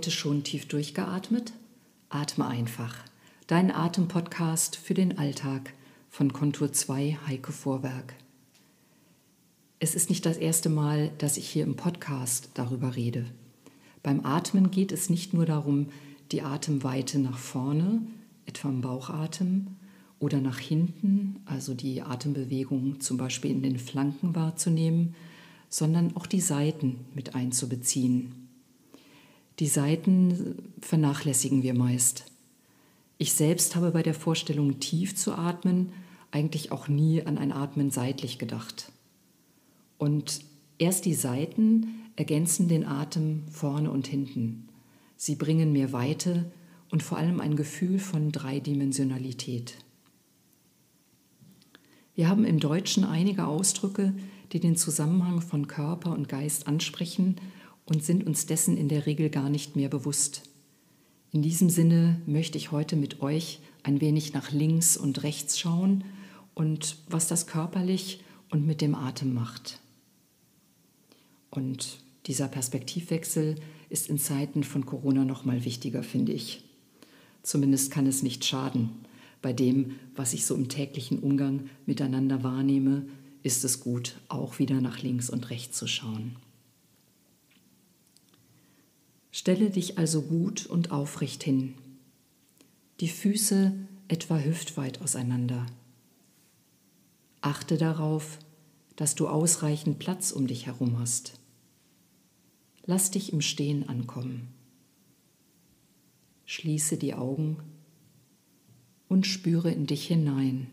heute schon tief durchgeatmet? Atme einfach. Dein Atempodcast für den Alltag von Kontur 2 Heike Vorwerk. Es ist nicht das erste Mal, dass ich hier im Podcast darüber rede. Beim Atmen geht es nicht nur darum, die Atemweite nach vorne, etwa im Bauchatmen, oder nach hinten, also die Atembewegung zum Beispiel in den Flanken wahrzunehmen, sondern auch die Seiten mit einzubeziehen. Die Seiten vernachlässigen wir meist. Ich selbst habe bei der Vorstellung, tief zu atmen, eigentlich auch nie an ein Atmen seitlich gedacht. Und erst die Seiten ergänzen den Atem vorne und hinten. Sie bringen mehr Weite und vor allem ein Gefühl von Dreidimensionalität. Wir haben im Deutschen einige Ausdrücke, die den Zusammenhang von Körper und Geist ansprechen und sind uns dessen in der Regel gar nicht mehr bewusst. In diesem Sinne möchte ich heute mit euch ein wenig nach links und rechts schauen und was das körperlich und mit dem Atem macht. Und dieser Perspektivwechsel ist in Zeiten von Corona noch mal wichtiger, finde ich. Zumindest kann es nicht schaden. Bei dem, was ich so im täglichen Umgang miteinander wahrnehme, ist es gut, auch wieder nach links und rechts zu schauen. Stelle dich also gut und aufrecht hin. Die Füße etwa hüftweit auseinander. Achte darauf, dass du ausreichend Platz um dich herum hast. Lass dich im Stehen ankommen. Schließe die Augen und spüre in dich hinein.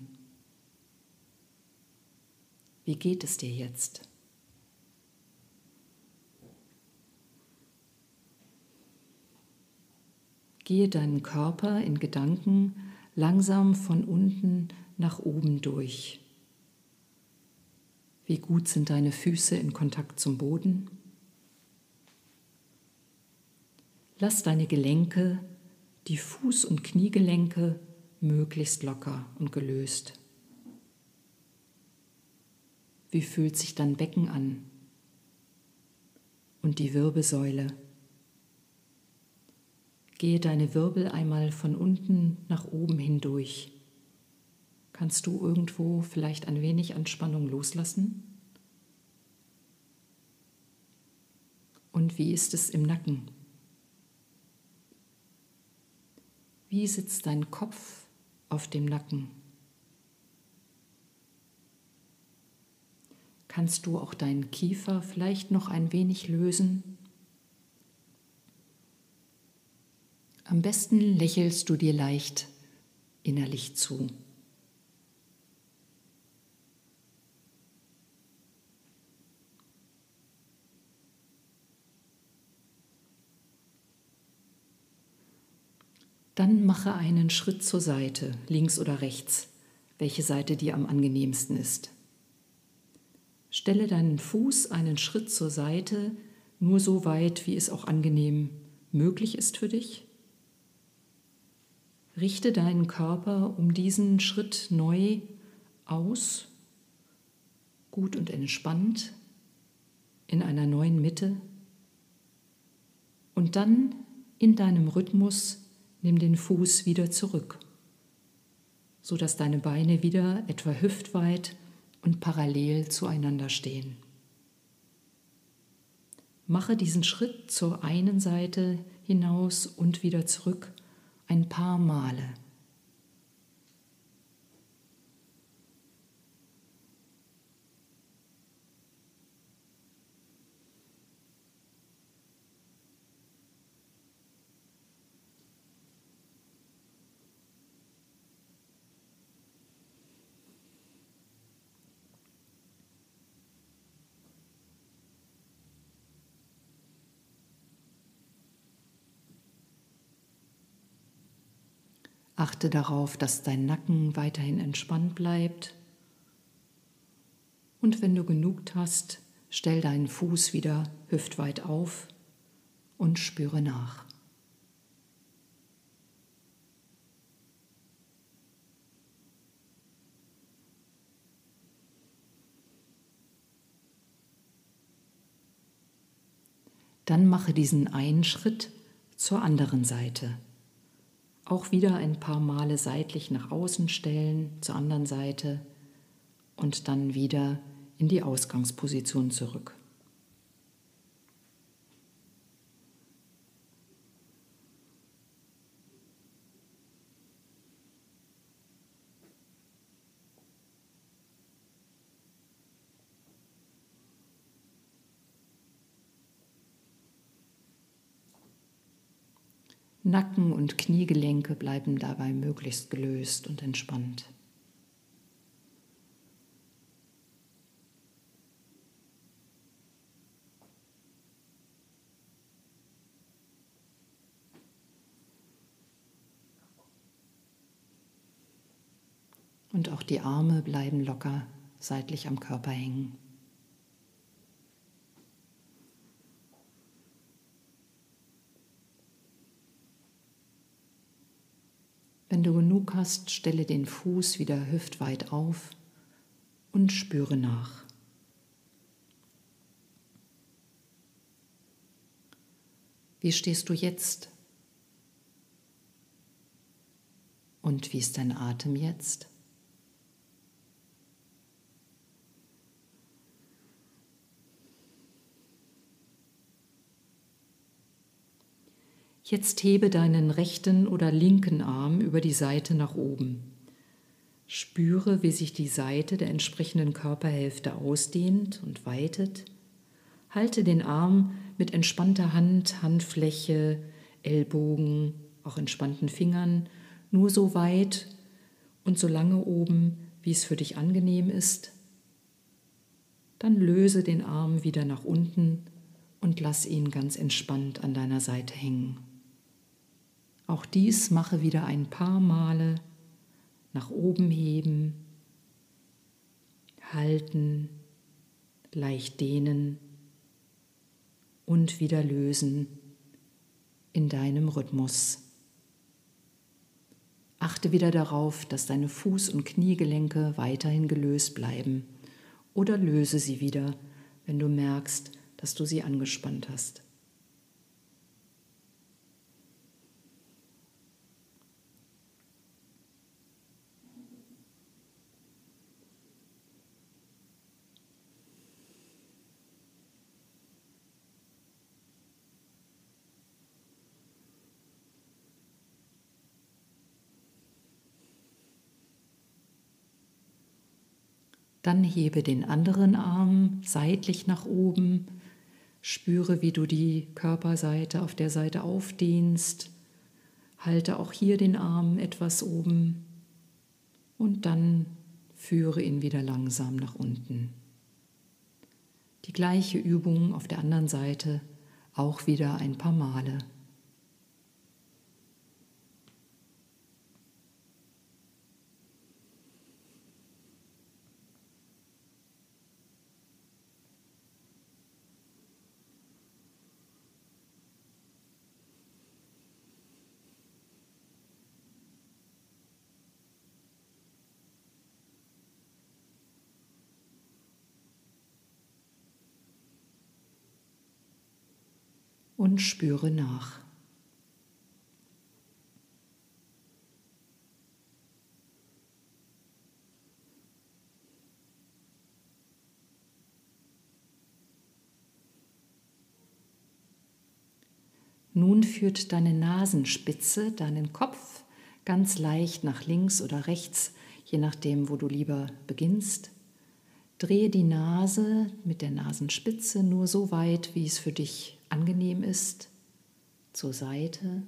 Wie geht es dir jetzt? Gehe deinen Körper in Gedanken langsam von unten nach oben durch. Wie gut sind deine Füße in Kontakt zum Boden? Lass deine Gelenke, die Fuß- und Kniegelenke, möglichst locker und gelöst. Wie fühlt sich dein Becken an? Und die Wirbelsäule? Gehe deine Wirbel einmal von unten nach oben hindurch. Kannst du irgendwo vielleicht ein wenig Anspannung loslassen? Und wie ist es im Nacken? Wie sitzt dein Kopf auf dem Nacken? Kannst du auch deinen Kiefer vielleicht noch ein wenig lösen? Am besten lächelst du dir leicht innerlich zu. Dann mache einen Schritt zur Seite, links oder rechts, welche Seite dir am angenehmsten ist. Stelle deinen Fuß einen Schritt zur Seite, nur so weit, wie es auch angenehm möglich ist für dich. Richte deinen Körper um diesen Schritt neu aus, gut und entspannt, in einer neuen Mitte. Und dann in deinem Rhythmus nimm den Fuß wieder zurück, sodass deine Beine wieder etwa hüftweit und parallel zueinander stehen. Mache diesen Schritt zur einen Seite hinaus und wieder zurück ein paar Male. Achte darauf, dass dein Nacken weiterhin entspannt bleibt. Und wenn du genug hast, stell deinen Fuß wieder hüftweit auf und spüre nach. Dann mache diesen einen Schritt zur anderen Seite. Auch wieder ein paar Male seitlich nach außen stellen, zur anderen Seite und dann wieder in die Ausgangsposition zurück. Nacken und Kniegelenke bleiben dabei möglichst gelöst und entspannt. Und auch die Arme bleiben locker seitlich am Körper hängen. Wenn du genug hast, stelle den Fuß wieder hüftweit auf und spüre nach. Wie stehst du jetzt? Und wie ist dein Atem jetzt? Jetzt hebe deinen rechten oder linken Arm über die Seite nach oben. Spüre, wie sich die Seite der entsprechenden Körperhälfte ausdehnt und weitet. Halte den Arm mit entspannter Hand, Handfläche, Ellbogen, auch entspannten Fingern nur so weit und so lange oben, wie es für dich angenehm ist. Dann löse den Arm wieder nach unten und lass ihn ganz entspannt an deiner Seite hängen. Auch dies mache wieder ein paar Male. Nach oben heben, halten, leicht dehnen und wieder lösen in deinem Rhythmus. Achte wieder darauf, dass deine Fuß- und Kniegelenke weiterhin gelöst bleiben oder löse sie wieder, wenn du merkst, dass du sie angespannt hast. Dann hebe den anderen Arm seitlich nach oben. Spüre, wie du die Körperseite auf der Seite aufdehnst. Halte auch hier den Arm etwas oben und dann führe ihn wieder langsam nach unten. Die gleiche Übung auf der anderen Seite auch wieder ein paar Male. Und spüre nach. Nun führt deine Nasenspitze deinen Kopf ganz leicht nach links oder rechts, je nachdem, wo du lieber beginnst. Drehe die Nase mit der Nasenspitze nur so weit, wie es für dich angenehm ist, zur Seite.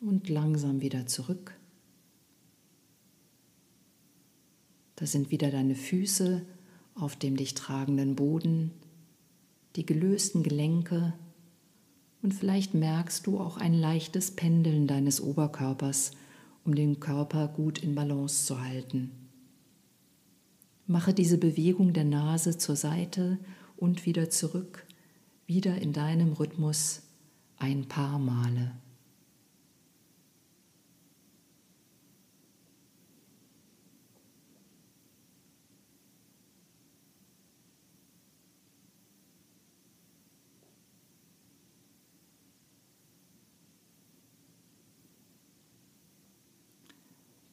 Und langsam wieder zurück. Da sind wieder deine Füße auf dem dich tragenden Boden, die gelösten Gelenke und vielleicht merkst du auch ein leichtes Pendeln deines Oberkörpers, um den Körper gut in Balance zu halten. Mache diese Bewegung der Nase zur Seite und wieder zurück, wieder in deinem Rhythmus ein paar Male.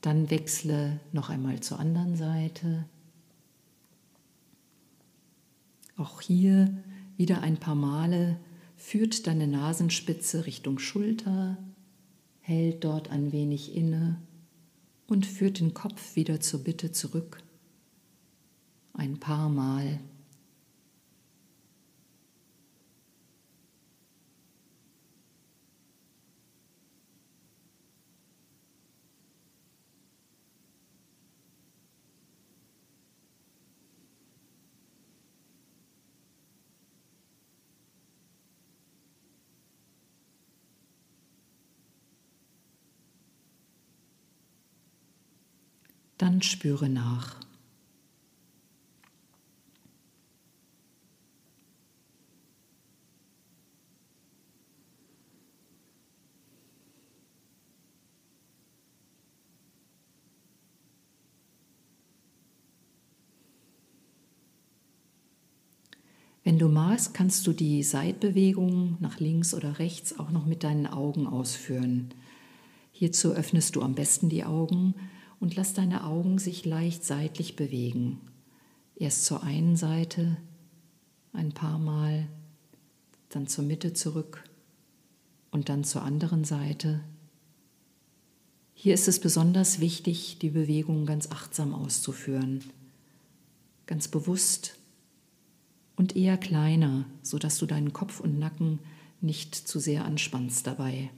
Dann wechsle noch einmal zur anderen Seite. Auch hier wieder ein paar Male führt deine Nasenspitze Richtung Schulter, hält dort ein wenig inne und führt den Kopf wieder zur Bitte zurück. Ein paar Mal. Dann spüre nach. Wenn du magst, kannst du die Seitbewegung nach links oder rechts auch noch mit deinen Augen ausführen. Hierzu öffnest du am besten die Augen und lass deine Augen sich leicht seitlich bewegen. Erst zur einen Seite ein paar Mal, dann zur Mitte zurück und dann zur anderen Seite. Hier ist es besonders wichtig, die Bewegung ganz achtsam auszuführen, ganz bewusst und eher kleiner, sodass du deinen Kopf und Nacken nicht zu sehr anspannst dabei.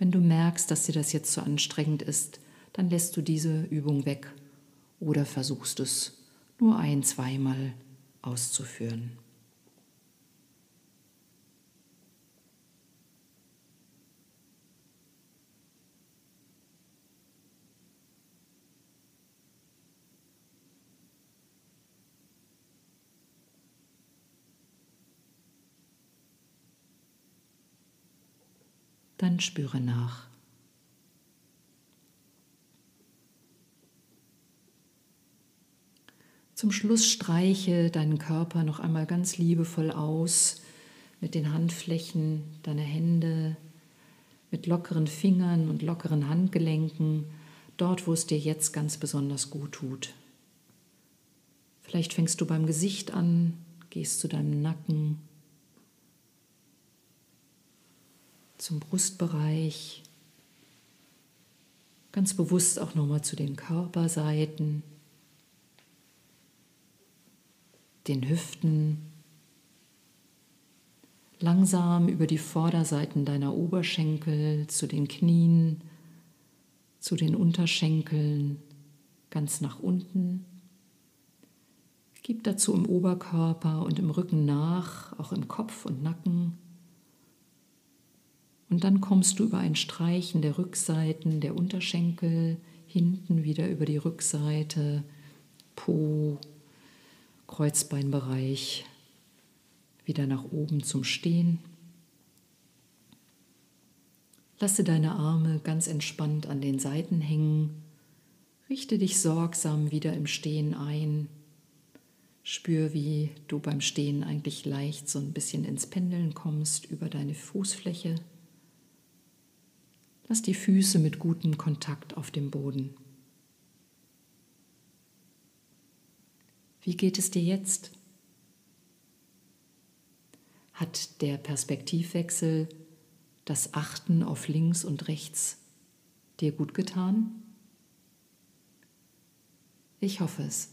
Wenn du merkst, dass dir das jetzt zu anstrengend ist, dann lässt du diese Übung weg oder versuchst es nur ein, zweimal auszuführen. Dann spüre nach. Zum Schluss streiche deinen Körper noch einmal ganz liebevoll aus mit den Handflächen deiner Hände, mit lockeren Fingern und lockeren Handgelenken, dort, wo es dir jetzt ganz besonders gut tut. Vielleicht fängst du beim Gesicht an, gehst zu deinem Nacken, zum Brustbereich, ganz bewusst auch nochmal zu den Körperseiten, den Hüften, langsam über die Vorderseiten deiner Oberschenkel zu den Knien, zu den Unterschenkeln, ganz nach unten. Gib dazu im Oberkörper und im Rücken nach, auch im Kopf und Nacken. Und dann kommst du über ein Streichen der Rückseiten, der Unterschenkel, hinten wieder über die Rückseite, Po, Kreuzbeinbereich, wieder nach oben zum Stehen. Lasse deine Arme ganz entspannt an den Seiten hängen. Richte dich sorgsam wieder im Stehen ein. Spür, wie du beim Stehen eigentlich leicht so ein bisschen ins Pendeln kommst über deine Fußfläche. Lass die Füße mit gutem Kontakt auf dem Boden. Wie geht es dir jetzt? Hat der Perspektivwechsel, das Achten auf links und rechts dir gut getan? Ich hoffe es.